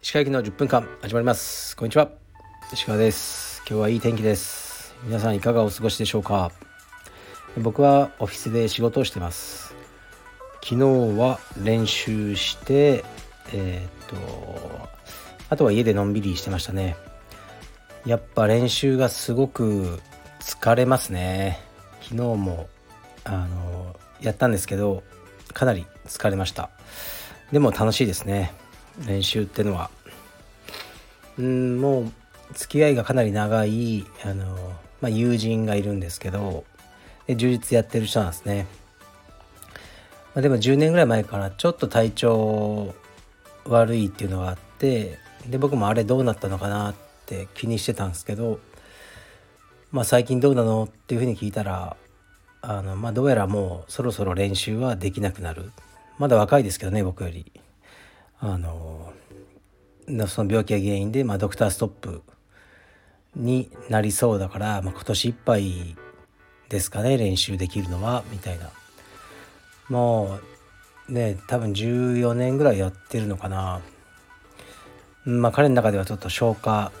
石川行きの10分間始まります。こんにちは。石川です。今日はいい天気です。皆さんいかがお過ごしでしょうか。僕はオフィスで仕事をしてます。昨日は練習してえー、っとあとは家でのんびりしてましたね。やっぱ練習がすごく疲れますね。昨日もあのやったんですけどかなり疲れました。でも楽しいですね。練習ってのは。うんもう付き合いがかなり長いあの、まあ、友人がいるんですけど充実やってる人なんですね、まあ、でも10年ぐらい前からちょっと体調悪いっていうのがあってで僕もあれどうなったのかなって気にしてたんですけど、まあ、最近どうなのっていうふうに聞いたらあの、まあ、どうやらもうそろそろ練習はできなくなる。まだ若いですけどね僕より。あのその病気が原因で、まあ、ドクターストップになりそうだから、まあ、今年いっぱいですかね練習できるのはみたいな。もうね多分14年ぐらいやってるのかな。まあ彼の中ではちょっと消化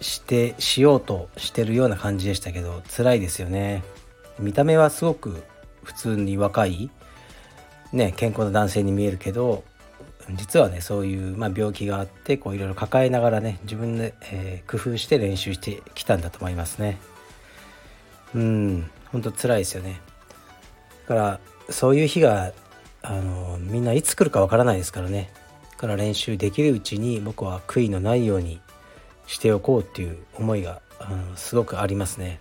してしようとしてるような感じでしたけど辛いですよね。見た目はすごく普通に若いね健康な男性に見えるけど実はねそういう、まあ、病気があってこういろいろ抱えながらね自分で、えー、工夫して練習してきたんだと思いますね。うん本当辛いですよね。だからそういう日があのみんないつ来るかわからないですからね。だから練習できるうちに僕は悔いのないようにしておこうっていう思いが、うん、すごくありますね。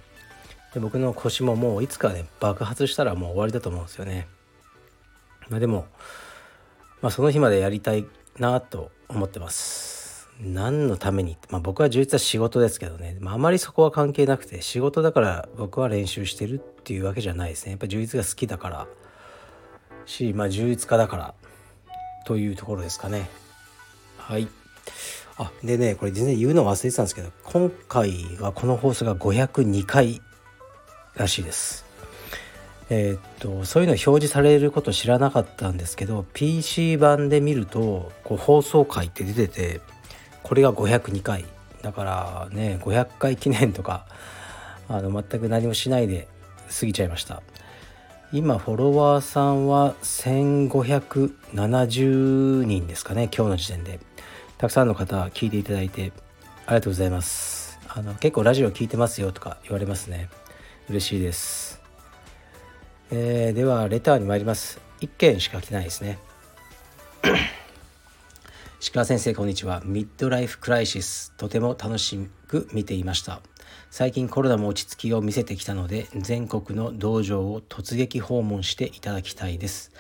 で僕の腰ももういつかね爆発したらもう終わりだと思うんですよね。まあでもまあ、その日までやりたいなと思ってます。何のために、まあ、僕は充実は仕事ですけどね、まあ、あまりそこは関係なくて仕事だから僕は練習してるっていうわけじゃないですね。やっぱ充実が好きだから。し、まあ、充実家だから。というところですかね。はい。あでねこれ全然言うの忘れてたんですけど今回はこの放送が502回らしいです。えー、っとそういうの表示されること知らなかったんですけど PC 版で見るとこう放送回って出ててこれが502回だからね500回記念とかあの全く何もしないで過ぎちゃいました。今フォロワーさんは1570人ですかね今日の時点で。たくさんの方聞いていただいてありがとうございます。あの結構ラジオ聞いてますよとか言われますね。嬉しいですえー、ではレターに参ります1件しか来ないですね 石川先生こんにちはミッドライフクライシスとても楽しく見ていました最近コロナも落ち着きを見せてきたので全国の道場を突撃訪問していただきたいです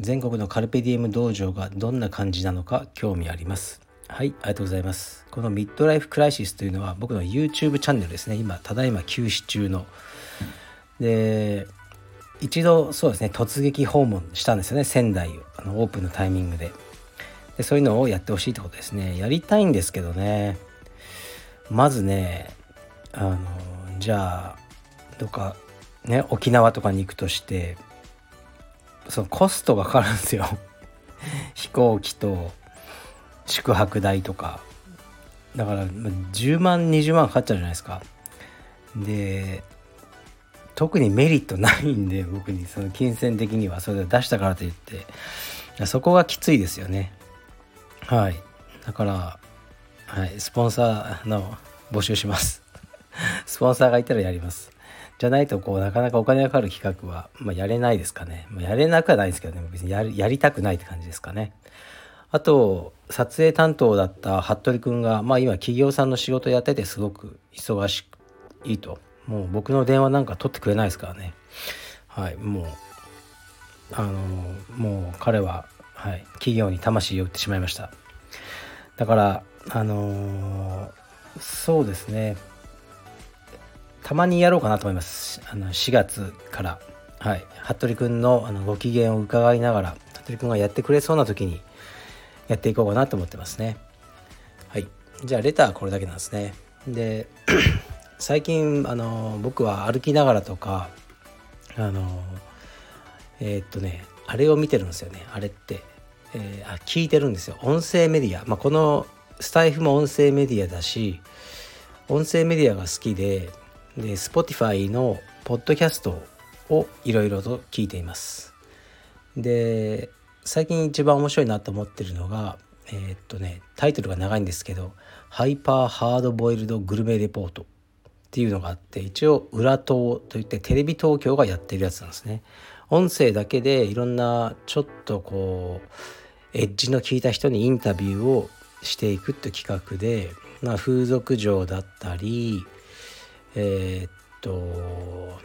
全国のカルペディエム道場がどんな感じなのか興味ありますはい、ありがとうございます。このミッドライフクライシスというのは僕の YouTube チャンネルですね。今、ただいま休止中の。で、一度そうですね突撃訪問したんですよね仙台あのオープンのタイミングで。でそういうのをやってほしいってことですね。やりたいんですけどね。まずねあのじゃあどっかね沖縄とかに行くとしてそのコストがかかるんですよ。飛行機と宿泊代とか。だから10万20万かかっちゃうじゃないですか。で特にメリットないんで 僕にその金銭的にはそれを出したからといって。そこがきついですよね。はい。だからはい。スポンサーの募集します。スポンサーがいたらやります。じゃないとこうなかなかお金がかかる企画は、まあ、やれないですかね、まあ、やれなくはないですけどね。別にややりたくないって感じですかね。あと撮影担当だった服部君がまあ今企業さんの仕事やっててすごく忙しいいと。もう僕の電話なんか取ってくれないですからね。はいもうあのもう彼は、はい、企業に魂を売ってしまいました。だからあのそうですね。たまにやろうかなと思います。あの4月から。はい服部君のあのご機嫌を伺いながら服部君がやってくれそうな時にやっていこうかなと思ってますね。はいじゃあレターこれだけなんですね。で最近あの僕は歩きながらとかあのえー、っとねあれを見てるんですよね。あれって、えー、あ聞いてるんですよ。音声メディア、まあ、このスタイフも音声メディアだし音声メディアが好きでで Spotify のポッドキャストをいろいろと聞いています。で最近一番面白いなと思ってるのがえー、っとねタイトルが長いんですけど「ハイパーハードボイルドグルメレポート」っていうのがあって一応裏党といってテレビ東京がやってるやつなんですね。音声だけでいろんなちょっとこうエッジの効いた人にインタビューをしていくって企画で、まあ、風俗嬢だったりえー、っと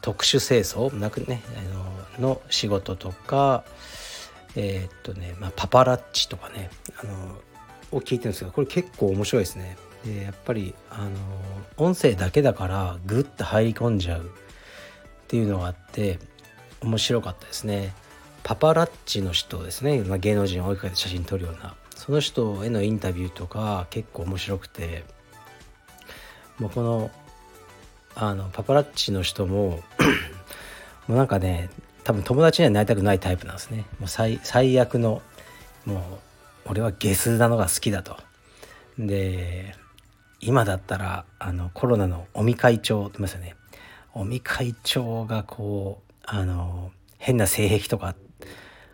特殊清掃なくねあのの仕事とかえー、っとね、まあ、パパラッチとかねあのを聞いてるんですけどこれ結構面白いですね。でやっぱりあの音声だけだからグッと入り込んじゃう。っていうのがあって面白かったですね。パパラッチの人ですね、まあ、芸能人を追いかけて写真撮るような。その人へのインタビューとか結構面白くて。もうこのあのパパラッチの人も もうなんかね多分友達にはなりたくないタイプなんですね。もう最最悪のもう俺はゲスなのが好きだと。で今だったらあのコロナの尾身会長って言いますよね。尾身会長がこうあの変な性癖とか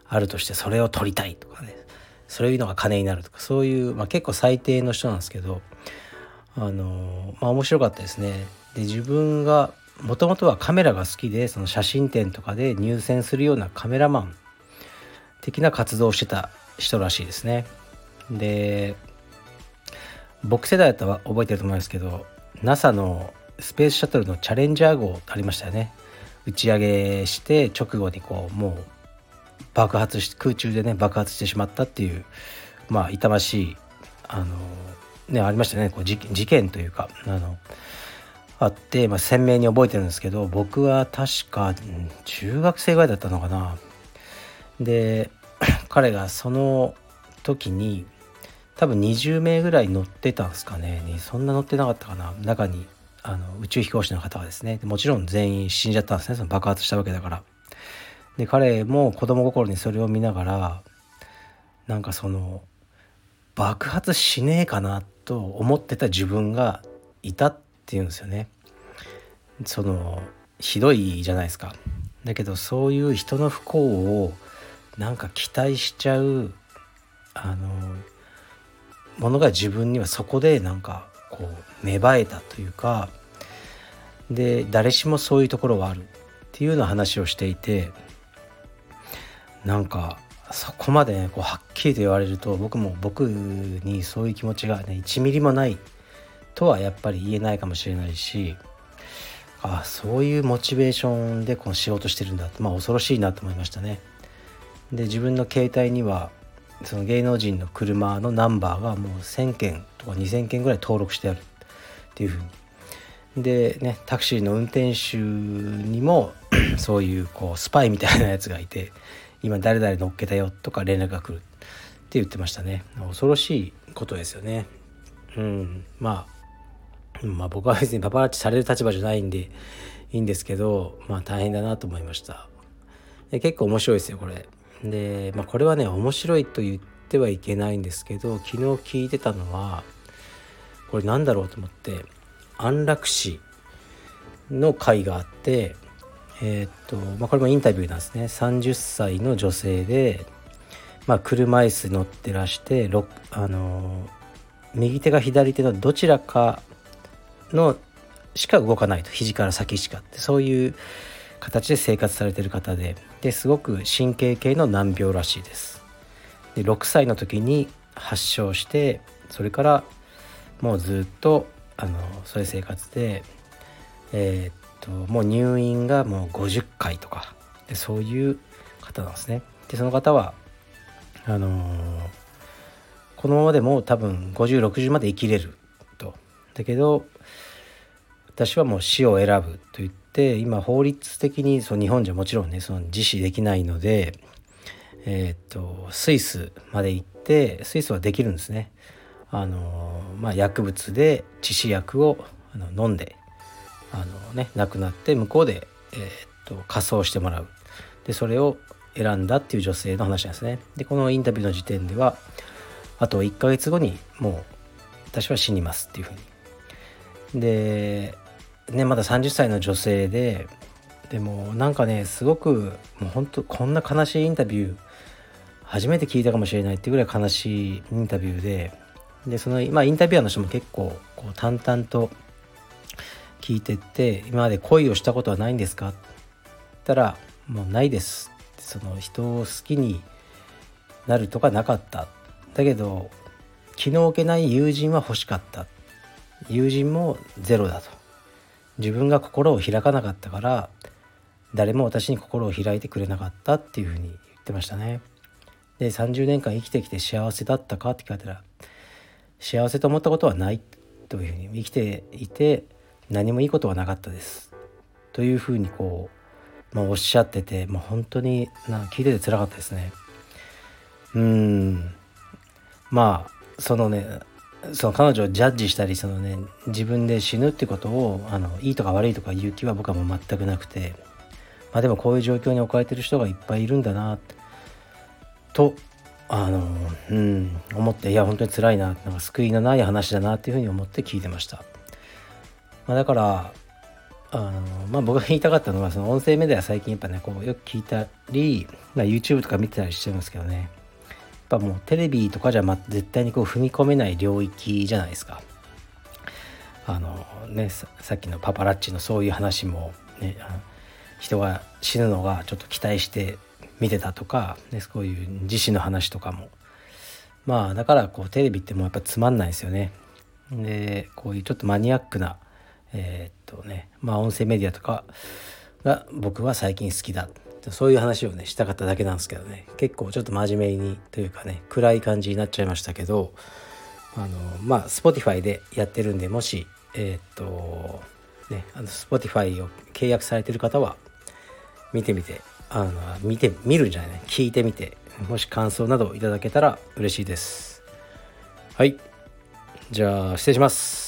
あるとしてそれを取りたいとかね。そういうのが金になるとか。そういう、まあ、結構最低の人なんですけどあのまあ面白かったですね。で自分がもともとはカメラが好きでその写真展とかで入選するようなカメラマン的な活動をしてた人らしいですね。で僕世代だったら覚えてると思いますけど NASA のスペースシャトルのチャレンジャー号ありましたよね。打ち上げして直後にこうもう爆発して空中でね爆発してしまったっていうまあ痛ましいあのねありましたね。こう事件というかあのあって、まあ、鮮明に覚えてるんですけど僕は確か中学生ぐらいだったのかな。で 彼がその時に多分20名ぐらい乗ってたんですかね。そんな乗ってなかったかな。中にあの宇宙飛行士の方がですね。もちろん全員死んじゃったんですね。その爆発したわけだから。で彼も子供心にそれを見ながらなんかその爆発しねえかなと思ってた自分がいたっていうんですよね。そのひどいじゃないですか。だけどそういう人の不幸をなんか期待しちゃうあのものが自分にはそこでなんかこう芽生えたというかで誰しもそういうところはあるっていうような話をしていてなんかそこまで、ね、こうはっきりと言われると僕も僕にそういう気持ちがね1ミリもないとはやっぱり言えないかもしれないしあそういうモチベーションでこの仕事してるんだってまあ恐ろしいなと思いましたね。で自分の携帯にはその芸能人の車のナンバーがもう1,000件とか2,000件ぐらい登録してあるっていうふうに。でねタクシーの運転手にも そういうこうスパイみたいなやつがいて今誰々乗っけたよとか連絡が来るって言ってましたね。恐ろしいことですよね。うん。まあまあ僕は別にパパラッチされる立場じゃないんでいいんですけどまあ大変だなと思いました。で結構面白いですよこれ。で、まあ、これはね面白いと言ってはいけないんですけど昨日聞いてたのはこれなんだろうと思って安楽死の回があってえー、っと、まあ、これもインタビューなんですね。30歳の女性で、まあ、車椅子乗ってらしてあの右手が左手のどちらかのしか動かないと。肘から先しかって。そういう形で生活されてる方でですごく神経系の難病らしいです。で6歳の時に発症してそれからもうずっとあのそういう生活でえー、っともう入院がもう50回とかでそういう方なんですね。でその方はあのー、このままでも多分5060まで生きれると。だけど私はもう死を選ぶと言って今法律的にその日本じゃもちろんねその自死できないので、えー、とスイスまで行ってスイスはできるんですね。あのまあ、薬物で致死薬をあの飲んであの、ね、亡くなって向こうで、えー、と仮装してもらう。でそれを選んだっていう女性の話なんですね。でこのインタビューの時点ではあと1ヶ月後にもう私は死にますっていうふうに。でねまだ30歳の女性ででもなんかねすごくもう本当こんな悲しいインタビュー初めて聞いたかもしれないっていうぐらい悲しいインタビューででそのまあインタビュアーの人も結構こう淡々と聞いてって今まで恋をしたことはないんですかって言ったらもうないですその人を好きになるとかなかった。だけど気の置けない友人は欲しかった。友人もゼロだと。自分が心を開かなかったから誰も私に心を開いてくれなかったっていうふうに言ってましたね。で30年間生きてきて幸せだったかって聞かれたら幸せと思ったことはないというふうに生きていて何もいいことはなかったです。というふうにこう、まあ、おっしゃってて、まあ、本当にな聞いててつらかったですね。うん。まあそのねその彼女をジャッジしたりそのね自分で死ぬってことをあのいいとか悪いとか言う気は僕はもう全くなくてまあでもこういう状況に置かれてる人がいっぱいいるんだなとあのうん思っていや本当に辛いななんか救いのない話だなっていうふうに思って聞いてました、まあ、だからあのまあ僕が言いたかったのはその音声メディア最近やっぱねこうよく聞いたり、まあ、YouTube とか見てたりしてるんですけどね。ぱもうテレビとかじゃ、絶対にこう踏み込めない領域じゃないですか。あのねさっきのパパラッチのそういう話もね人が死ぬのがちょっと期待して見てたとか、ね、こういう自身の話とかも。まあだからこうテレビってもうやっぱつまんないですよね。でこういうちょっとマニアックなえー、っとねまあ音声メディアとかが僕は最近好きだ。そういう話をねしたかっただけなんですけどね。結構ちょっと真面目にというかね暗い感じになっちゃいましたけどあのまあ Spotify でやってるんでもしえー、っとねあの Spotify を契約されてる方は見てみてあの見て見るんじゃないね。聞いてみてもし感想などいただけたら嬉しいです。はい。じゃあ失礼します。